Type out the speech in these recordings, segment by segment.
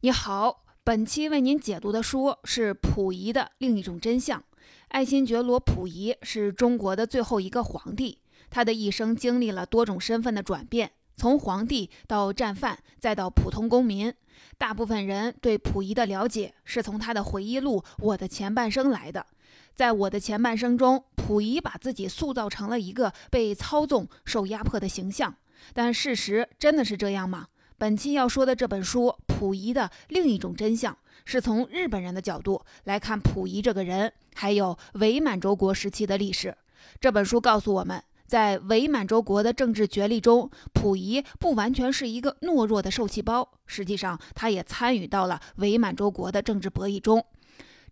你好，本期为您解读的书是溥仪的另一种真相。爱新觉罗·溥仪是中国的最后一个皇帝，他的一生经历了多种身份的转变，从皇帝到战犯，再到普通公民。大部分人对溥仪的了解是从他的回忆录《我的前半生》来的。在我的前半生中，溥仪把自己塑造成了一个被操纵、受压迫的形象。但事实真的是这样吗？本期要说的这本书《溥仪的另一种真相》，是从日本人的角度来看溥仪这个人，还有伪满洲国时期的历史。这本书告诉我们，在伪满洲国的政治角力中，溥仪不完全是一个懦弱的受气包，实际上他也参与到了伪满洲国的政治博弈中。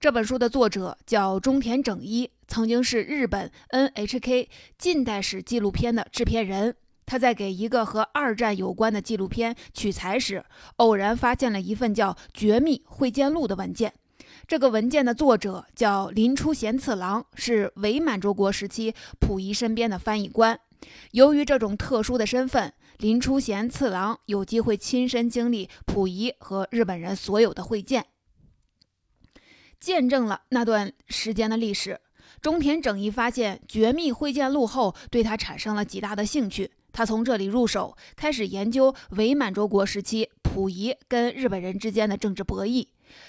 这本书的作者叫中田整一，曾经是日本 NHK 近代史纪录片的制片人。他在给一个和二战有关的纪录片取材时，偶然发现了一份叫《绝密会见录》的文件。这个文件的作者叫林初贤次郎，是伪满洲国时期溥仪身边的翻译官。由于这种特殊的身份，林初贤次郎有机会亲身经历溥仪和日本人所有的会见，见证了那段时间的历史。中田整一发现《绝密会见录》后，对他产生了极大的兴趣。他从这里入手，开始研究伪满洲国时期溥仪跟日本人之间的政治博弈。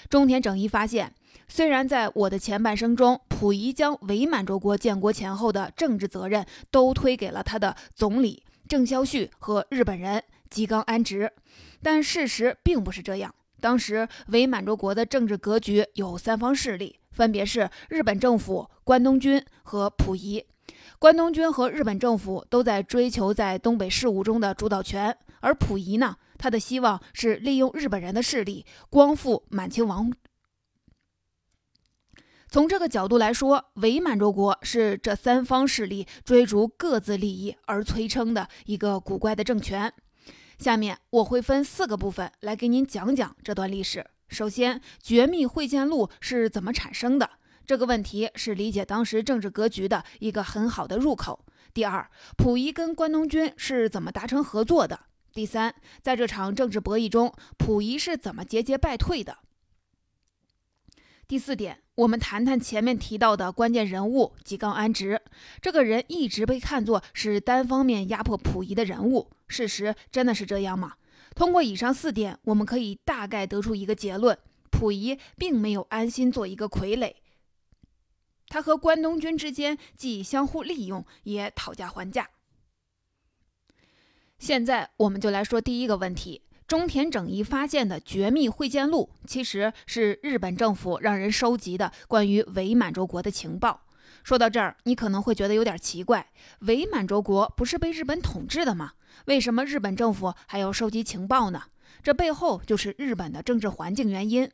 中田整一发现，虽然在我的前半生中，溥仪将伪满洲国建国前后的政治责任都推给了他的总理郑孝胥和日本人吉冈安直，但事实并不是这样。当时伪满洲国的政治格局有三方势力，分别是日本政府、关东军和溥仪。关东军和日本政府都在追求在东北事务中的主导权，而溥仪呢，他的希望是利用日本人的势力光复满清王。从这个角度来说，伪满洲国是这三方势力追逐各自利益而催生的一个古怪的政权。下面我会分四个部分来给您讲讲这段历史。首先，《绝密会见录》是怎么产生的？这个问题是理解当时政治格局的一个很好的入口。第二，溥仪跟关东军是怎么达成合作的？第三，在这场政治博弈中，溥仪是怎么节节败退的？第四点，我们谈谈前面提到的关键人物吉冈安直。这个人一直被看作是单方面压迫溥仪的人物，事实真的是这样吗？通过以上四点，我们可以大概得出一个结论：溥仪并没有安心做一个傀儡。他和关东军之间既相互利用，也讨价还价。现在我们就来说第一个问题：中田整一发现的绝密会见录，其实是日本政府让人收集的关于伪满洲国的情报。说到这儿，你可能会觉得有点奇怪：伪满洲国不是被日本统治的吗？为什么日本政府还要收集情报呢？这背后就是日本的政治环境原因。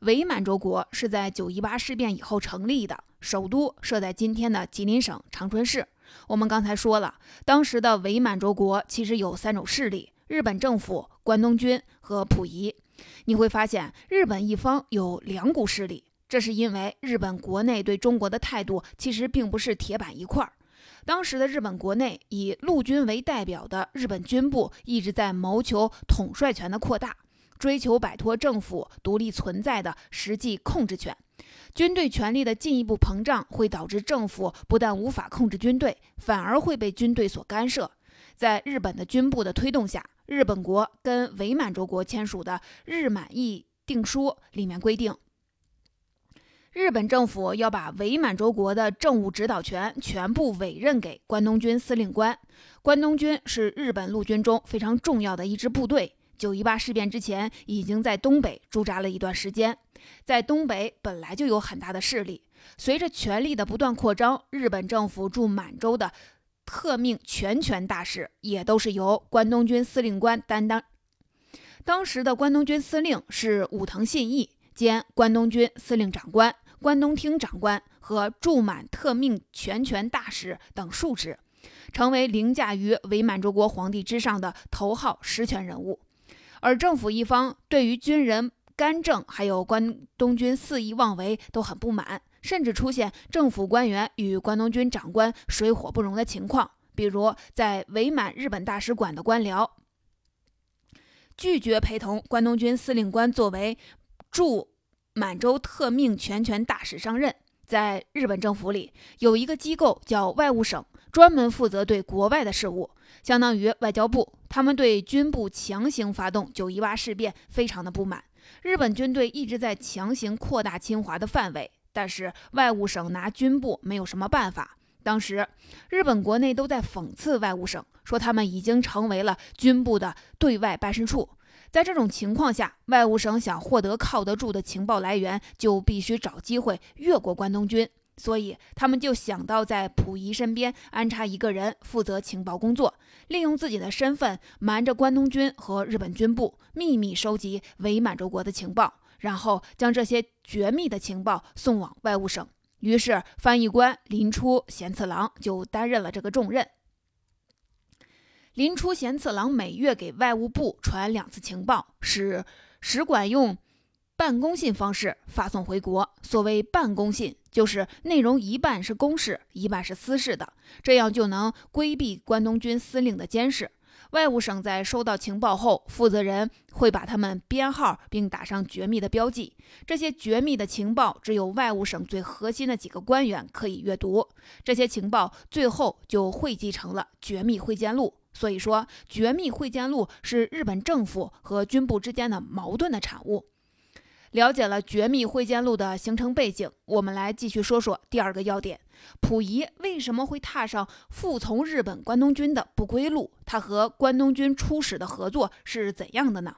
伪满洲国是在九一八事变以后成立的，首都设在今天的吉林省长春市。我们刚才说了，当时的伪满洲国其实有三种势力：日本政府、关东军和溥仪。你会发现，日本一方有两股势力，这是因为日本国内对中国的态度其实并不是铁板一块儿。当时的日本国内以陆军为代表的日本军部一直在谋求统帅权的扩大。追求摆脱政府独立存在的实际控制权，军队权力的进一步膨胀会导致政府不但无法控制军队，反而会被军队所干涉。在日本的军部的推动下，日本国跟伪满洲国签署的《日满议定书》里面规定，日本政府要把伪满洲国的政务指导权全部委任给关东军司令官。关东军是日本陆军中非常重要的一支部队。九一八事变之前，已经在东北驻扎了一段时间，在东北本来就有很大的势力。随着权力的不断扩张，日本政府驻满洲的特命全权大使也都是由关东军司令官担当。当时的关东军司令是武藤信义，兼关东军司令长官、关东厅长官和驻满特命全权大使等数职，成为凌驾于伪满洲国皇帝之上的头号实权人物。而政府一方对于军人干政还有关东军肆意妄为都很不满，甚至出现政府官员与关东军长官水火不容的情况。比如，在伪满日本大使馆的官僚拒绝陪同关东军司令官作为驻满洲特命全权大使上任。在日本政府里，有一个机构叫外务省，专门负责对国外的事务，相当于外交部。他们对军部强行发动九一八事变非常的不满。日本军队一直在强行扩大侵华的范围，但是外务省拿军部没有什么办法。当时，日本国内都在讽刺外务省，说他们已经成为了军部的对外办事处。在这种情况下，外务省想获得靠得住的情报来源，就必须找机会越过关东军。所以，他们就想到在溥仪身边安插一个人负责情报工作，利用自己的身份瞒着关东军和日本军部，秘密收集伪满洲国的情报，然后将这些绝密的情报送往外务省。于是，翻译官林初贤次郎就担任了这个重任。林初贤次郎每月给外务部传两次情报，使使馆用办公信方式发送回国。所谓办公信，就是内容一半是公事，一半是私事的，这样就能规避关东军司令的监视。外务省在收到情报后，负责人会把他们编号并打上绝密的标记。这些绝密的情报只有外务省最核心的几个官员可以阅读。这些情报最后就汇集成了绝密会见录。所以说，绝密会见录是日本政府和军部之间的矛盾的产物。了解了绝密会见录的形成背景，我们来继续说说第二个要点：溥仪为什么会踏上服从日本关东军的不归路？他和关东军初始的合作是怎样的呢？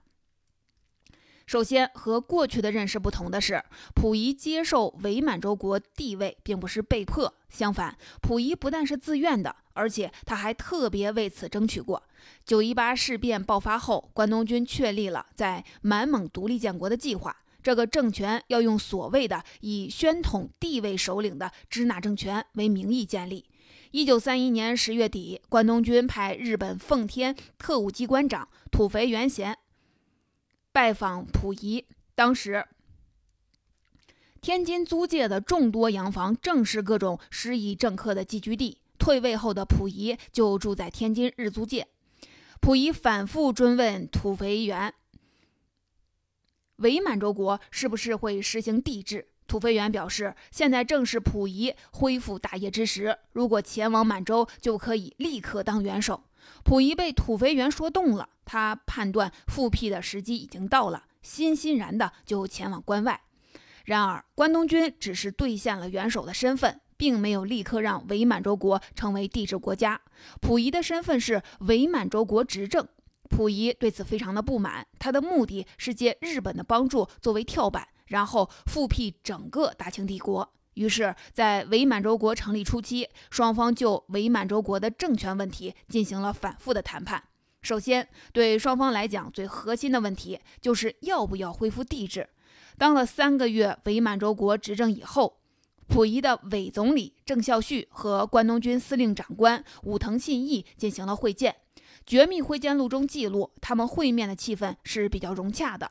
首先，和过去的认识不同的是，溥仪接受伪满洲国地位并不是被迫，相反，溥仪不但是自愿的，而且他还特别为此争取过。九一八事变爆发后，关东军确立了在满蒙独立建国的计划，这个政权要用所谓的以宣统地位首领的支那政权为名义建立。一九三一年十月底，关东军派日本奉天特务机关长土肥原贤。拜访溥仪，当时天津租界的众多洋房正是各种失意政客的寄居地。退位后的溥仪就住在天津日租界。溥仪反复追问土肥原，伪满洲国是不是会实行帝制？土肥原表示，现在正是溥仪恢复大业之时，如果前往满洲，就可以立刻当元首。溥仪被土肥原说动了，他判断复辟的时机已经到了，欣欣然的就前往关外。然而，关东军只是兑现了元首的身份，并没有立刻让伪满洲国成为帝制国家。溥仪的身份是伪满洲国执政，溥仪对此非常的不满。他的目的是借日本的帮助作为跳板，然后复辟整个大清帝国。于是，在伪满洲国成立初期，双方就伪满洲国的政权问题进行了反复的谈判。首先，对双方来讲，最核心的问题就是要不要恢复帝制。当了三个月伪满洲国执政以后，溥仪的伪总理郑孝胥和关东军司令长官武藤信义进行了会见。绝密会见录中记录，他们会面的气氛是比较融洽的。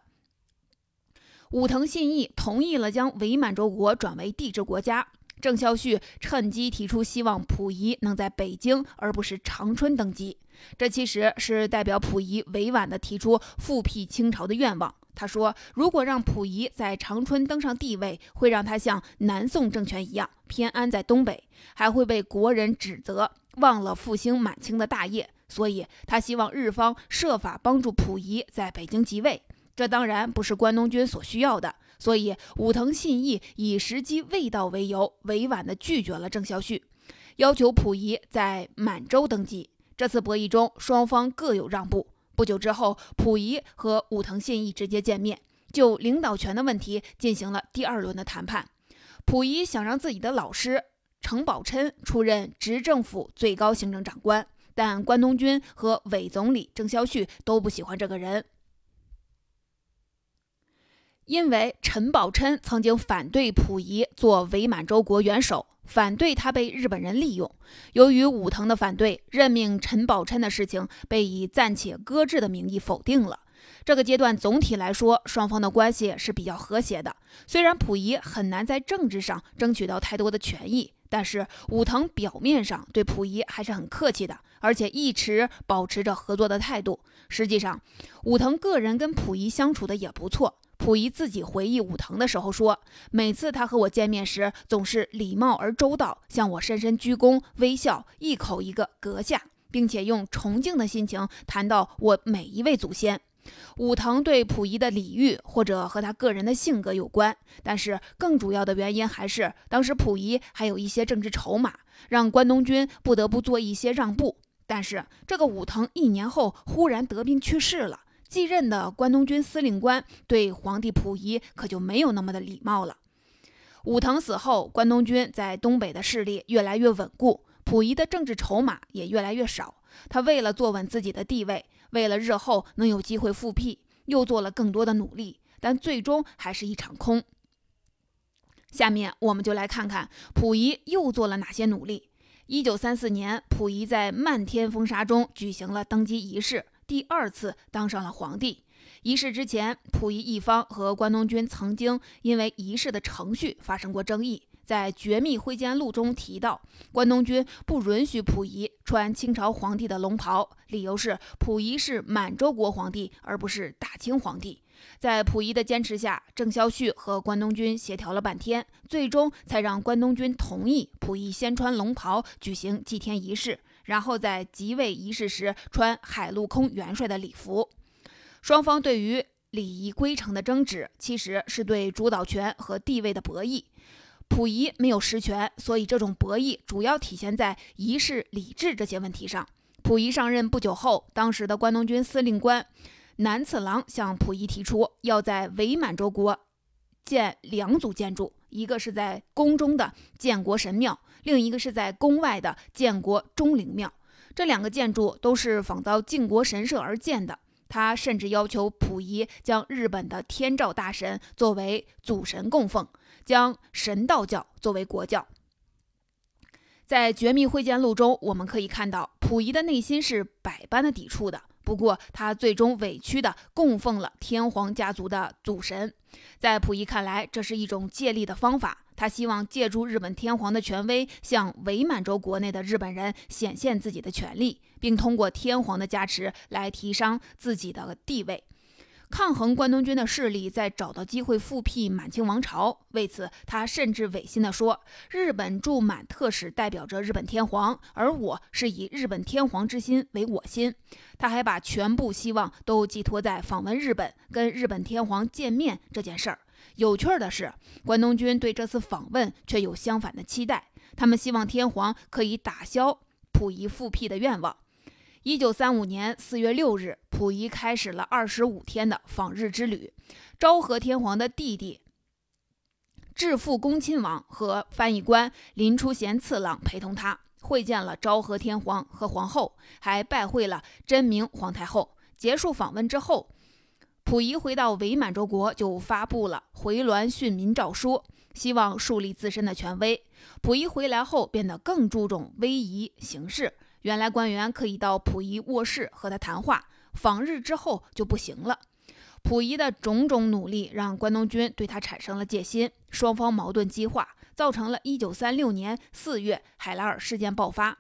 武藤信义同意了将伪满洲国转为帝制国家。郑孝胥趁机提出希望溥仪能在北京而不是长春登基，这其实是代表溥仪委婉地提出复辟清朝的愿望。他说，如果让溥仪在长春登上帝位，会让他像南宋政权一样偏安在东北，还会被国人指责忘了复兴满清的大业。所以他希望日方设法帮助溥仪在北京即位。这当然不是关东军所需要的，所以武藤信义以时机未到为由，委婉地拒绝了郑孝胥，要求溥仪在满洲登基。这次博弈中，双方各有让步。不久之后，溥仪和武藤信义直接见面，就领导权的问题进行了第二轮的谈判。溥仪想让自己的老师程宝琛出任执政府最高行政长官，但关东军和伪总理郑孝胥都不喜欢这个人。因为陈宝琛曾经反对溥仪做伪满洲国元首，反对他被日本人利用。由于武藤的反对，任命陈宝琛的事情被以暂且搁置的名义否定了。这个阶段总体来说，双方的关系是比较和谐的。虽然溥仪很难在政治上争取到太多的权益，但是武藤表面上对溥仪还是很客气的，而且一直保持着合作的态度。实际上，武藤个人跟溥仪相处的也不错。溥仪自己回忆武藤的时候说，每次他和我见面时，总是礼貌而周到，向我深深鞠躬，微笑，一口一个阁下，并且用崇敬的心情谈到我每一位祖先。武藤对溥仪的礼遇，或者和他个人的性格有关，但是更主要的原因还是当时溥仪还有一些政治筹码，让关东军不得不做一些让步。但是这个武藤一年后忽然得病去世了，继任的关东军司令官对皇帝溥仪可就没有那么的礼貌了。武藤死后，关东军在东北的势力越来越稳固，溥仪的政治筹码也越来越少。他为了坐稳自己的地位。为了日后能有机会复辟，又做了更多的努力，但最终还是一场空。下面我们就来看看溥仪又做了哪些努力。一九三四年，溥仪在漫天风沙中举行了登基仪式，第二次当上了皇帝。仪式之前，溥仪一方和关东军曾经因为仪式的程序发生过争议。在《绝密会见录》中提到，关东军不允许溥仪穿清朝皇帝的龙袍，理由是溥仪是满洲国皇帝，而不是大清皇帝。在溥仪的坚持下，郑孝胥和关东军协调了半天，最终才让关东军同意溥仪先穿龙袍举行祭天仪式，然后在即位仪式时穿海陆空元帅的礼服。双方对于礼仪规程的争执，其实是对主导权和地位的博弈。溥仪没有实权，所以这种博弈主要体现在仪式礼制这些问题上。溥仪上任不久后，当时的关东军司令官南次郎向溥仪提出，要在伪满洲国建两组建筑，一个是在宫中的建国神庙，另一个是在宫外的建国钟灵庙。这两个建筑都是仿造靖国神社而建的。他甚至要求溥仪将日本的天照大神作为祖神供奉。将神道教作为国教，在《绝密会见录》中，我们可以看到溥仪的内心是百般的抵触的。不过，他最终委屈的供奉了天皇家族的祖神。在溥仪看来，这是一种借力的方法。他希望借助日本天皇的权威，向伪满洲国内的日本人显现自己的权力，并通过天皇的加持来提升自己的地位。抗衡关东军的势力，在找到机会复辟满清王朝。为此，他甚至违心地说：“日本驻满特使代表着日本天皇，而我是以日本天皇之心为我心。”他还把全部希望都寄托在访问日本、跟日本天皇见面这件事儿。有趣的是，关东军对这次访问却有相反的期待，他们希望天皇可以打消溥仪复辟的愿望。一九三五年四月六日，溥仪开始了二十五天的访日之旅。昭和天皇的弟弟致富恭亲王和翻译官林初贤次郎陪同他会见了昭和天皇和皇后，还拜会了真明皇太后。结束访问之后，溥仪回到伪满洲国，就发布了回銮训民诏书，希望树立自身的权威。溥仪回来后，变得更注重威仪形式。原来官员可以到溥仪卧室和他谈话，访日之后就不行了。溥仪的种种努力让关东军对他产生了戒心，双方矛盾激化，造成了一九三六年四月海拉尔事件爆发。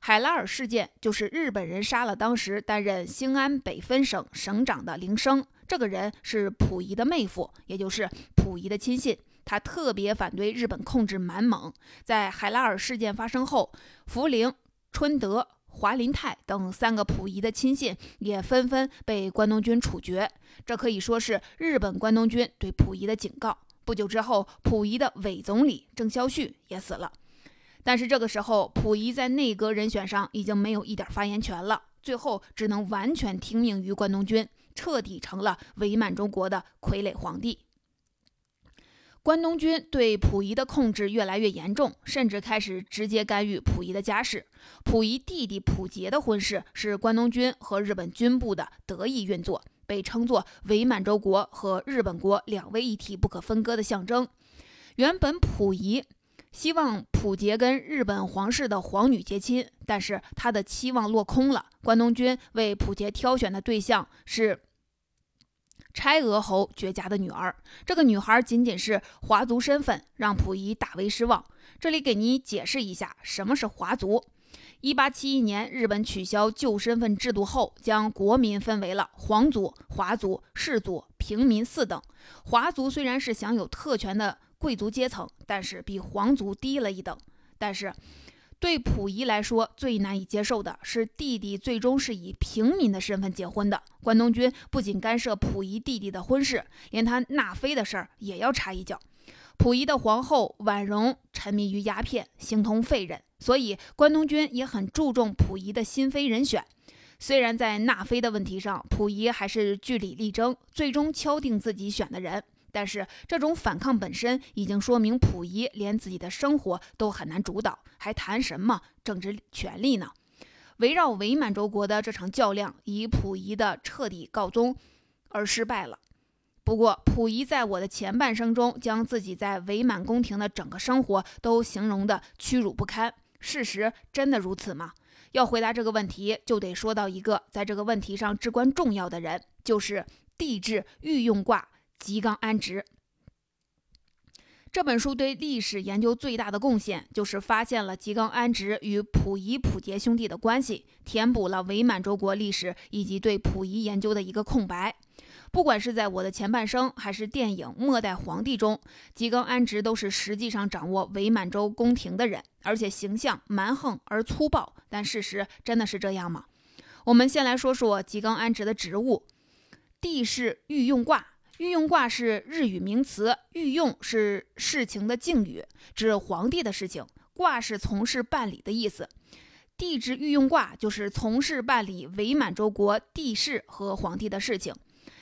海拉尔事件就是日本人杀了当时担任兴安北分省省长的林升，这个人是溥仪的妹夫，也就是溥仪的亲信。他特别反对日本控制满蒙。在海拉尔事件发生后，福陵。春德、华林泰等三个溥仪的亲信也纷纷被关东军处决，这可以说是日本关东军对溥仪的警告。不久之后，溥仪的伪总理郑孝胥也死了。但是这个时候，溥仪在内阁人选上已经没有一点发言权了，最后只能完全听命于关东军，彻底成了伪满洲国的傀儡皇帝。关东军对溥仪的控制越来越严重，甚至开始直接干预溥仪的家事。溥仪弟弟溥杰的婚事是关东军和日本军部的得意运作，被称作伪满洲国和日本国两位一体不可分割的象征。原本溥仪希望溥杰跟日本皇室的皇女结亲，但是他的期望落空了。关东军为溥杰挑选的对象是。拆娥侯绝家的女儿。这个女孩仅仅是华族身份，让溥仪大为失望。这里给你解释一下，什么是华族。一八七一年，日本取消旧身份制度后，将国民分为了皇族、华族、士族、平民四等。华族虽然是享有特权的贵族阶层，但是比皇族低了一等。但是，对溥仪来说，最难以接受的是弟弟最终是以平民的身份结婚的。关东军不仅干涉溥仪弟弟的婚事，连他纳妃的事儿也要插一脚。溥仪的皇后婉容沉迷于鸦片，形同废人。所以，关东军也很注重溥仪的新妃人选。虽然在纳妃的问题上，溥仪还是据理力争，最终敲定自己选的人。但是，这种反抗本身已经说明溥仪连自己的生活都很难主导，还谈什么政治权利呢？围绕伪满洲国的这场较量，以溥仪的彻底告终而失败了。不过，溥仪在我的前半生中，将自己在伪满宫廷的整个生活都形容的屈辱不堪。事实真的如此吗？要回答这个问题，就得说到一个在这个问题上至关重要的人，就是帝制御用卦吉冈安直。这本书对历史研究最大的贡献，就是发现了吉冈安直与溥仪、溥杰兄弟的关系，填补了伪满洲国历史以及对溥仪研究的一个空白。不管是在我的前半生，还是电影《末代皇帝》中，吉冈安直都是实际上掌握伪满洲宫廷的人，而且形象蛮横而粗暴。但事实真的是这样吗？我们先来说说吉冈安直的职务——地势御用挂。御用挂是日语名词，御用是事情的敬语，指皇帝的事情；挂是从事办理的意思。帝制御用挂就是从事办理伪满洲国帝室和皇帝的事情。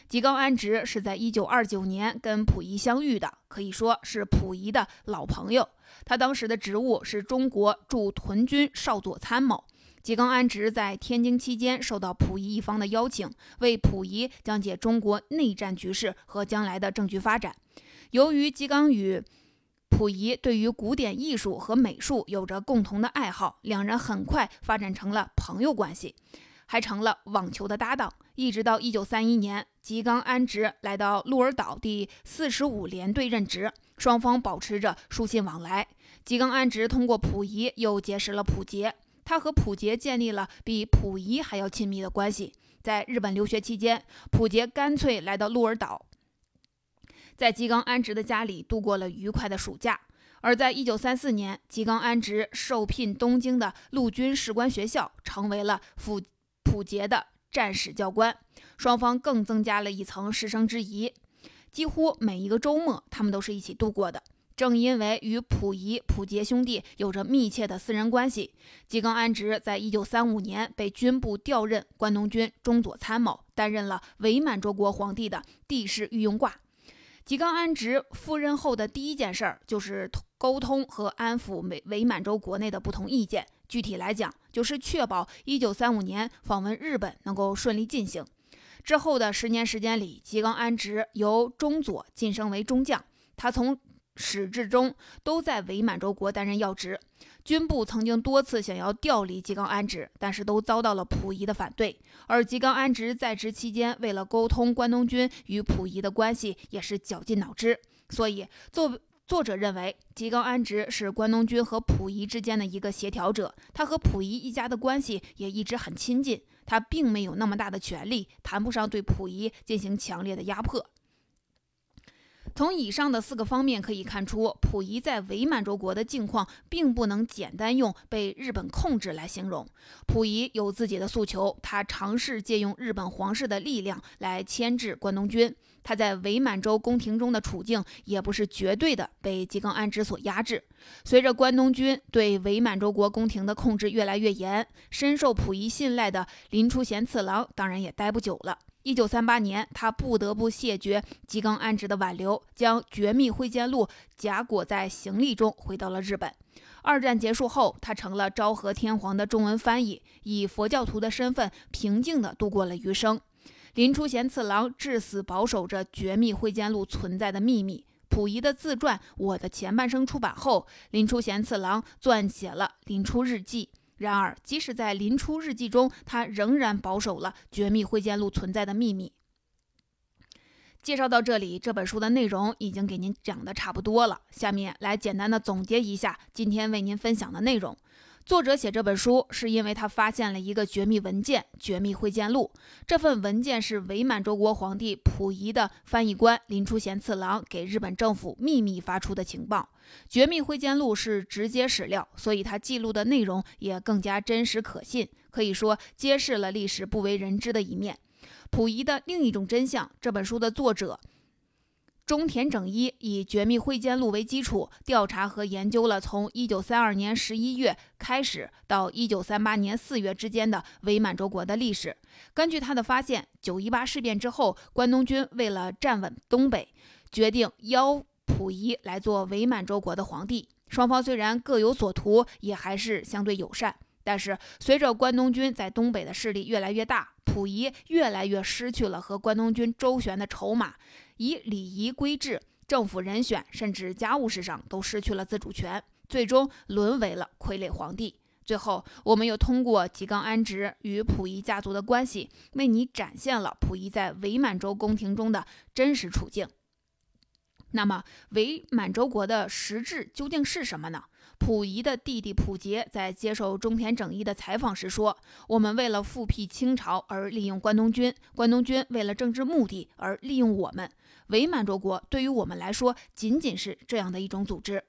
吉刚安直是在一九二九年跟溥仪相遇的，可以说是溥仪的老朋友。他当时的职务是中国驻屯军少佐参谋。吉冈安直在天津期间受到溥仪一方的邀请，为溥仪讲解中国内战局势和将来的政局发展。由于吉冈与溥仪对于古典艺术和美术有着共同的爱好，两人很快发展成了朋友关系，还成了网球的搭档。一直到一九三一年，吉冈安直来到鹿儿岛第四十五联队任职，双方保持着书信往来。吉冈安直通过溥仪又结识了溥杰。他和溥杰建立了比溥仪还要亲密的关系。在日本留学期间，溥杰干脆来到鹿儿岛，在吉冈安直的家里度过了愉快的暑假。而在一九三四年，吉冈安直受聘东京的陆军士官学校，成为了溥溥杰的战史教官。双方更增加了一层师生之谊，几乎每一个周末，他们都是一起度过的。正因为与溥仪、溥杰兄弟有着密切的私人关系，吉冈安直在一九三五年被军部调任关东军中佐参谋，担任了伪满洲国皇帝的帝室御用挂。吉冈安直赴任后的第一件事儿就是沟通和安抚伪伪满洲国内的不同意见，具体来讲，就是确保一九三五年访问日本能够顺利进行。之后的十年时间里，吉冈安直由中佐晋升为中将，他从始至终都在伪满洲国担任要职，军部曾经多次想要调离吉冈安直，但是都遭到了溥仪的反对。而吉冈安直在职期间，为了沟通关东军与溥仪的关系，也是绞尽脑汁。所以，作作者认为，吉冈安直是关东军和溥仪之间的一个协调者，他和溥仪一家的关系也一直很亲近，他并没有那么大的权力，谈不上对溥仪进行强烈的压迫。从以上的四个方面可以看出，溥仪在伪满洲国的境况并不能简单用被日本控制来形容。溥仪有自己的诉求，他尝试借用日本皇室的力量来牵制关东军。他在伪满洲宫廷中的处境也不是绝对的被吉冈安直所压制。随着关东军对伪满洲国宫廷的控制越来越严，深受溥仪信赖的林初贤次郎当然也待不久了。一九三八年，他不得不谢绝吉冈安直的挽留，将《绝密会见录》夹裹在行李中回到了日本。二战结束后，他成了昭和天皇的中文翻译，以佛教徒的身份平静地度过了余生。林初贤次郎至死保守着《绝密会见录》存在的秘密。溥仪的自传《我的前半生》出版后，林初贤次郎撰写了《林初日记》。然而，即使在临出日记中，他仍然保守了《绝密会见录》存在的秘密。介绍到这里，这本书的内容已经给您讲的差不多了。下面来简单的总结一下今天为您分享的内容。作者写这本书是因为他发现了一个绝密文件《绝密会见录》。这份文件是伪满洲国皇帝溥仪的翻译官林初贤次郎给日本政府秘密发出的情报。《绝密会见录》是直接史料，所以他记录的内容也更加真实可信，可以说揭示了历史不为人知的一面。溥仪的另一种真相。这本书的作者中田整一以《绝密会见录》为基础，调查和研究了从1932年11月开始到1938年4月之间的伪满洲国的历史。根据他的发现，九一八事变之后，关东军为了站稳东北，决定邀溥仪来做伪满洲国的皇帝。双方虽然各有所图，也还是相对友善。但是，随着关东军在东北的势力越来越大，溥仪越来越失去了和关东军周旋的筹码，以礼仪规制、政府人选甚至家务事上都失去了自主权，最终沦为了傀儡皇帝。最后，我们又通过吉冈安直与溥仪家族的关系，为你展现了溥仪在伪满洲宫廷中的真实处境。那么，伪满洲国的实质究竟是什么呢？溥仪的弟弟溥杰在接受中田整一的采访时说：“我们为了复辟清朝而利用关东军，关东军为了政治目的而利用我们。伪满洲国对于我们来说，仅仅是这样的一种组织。”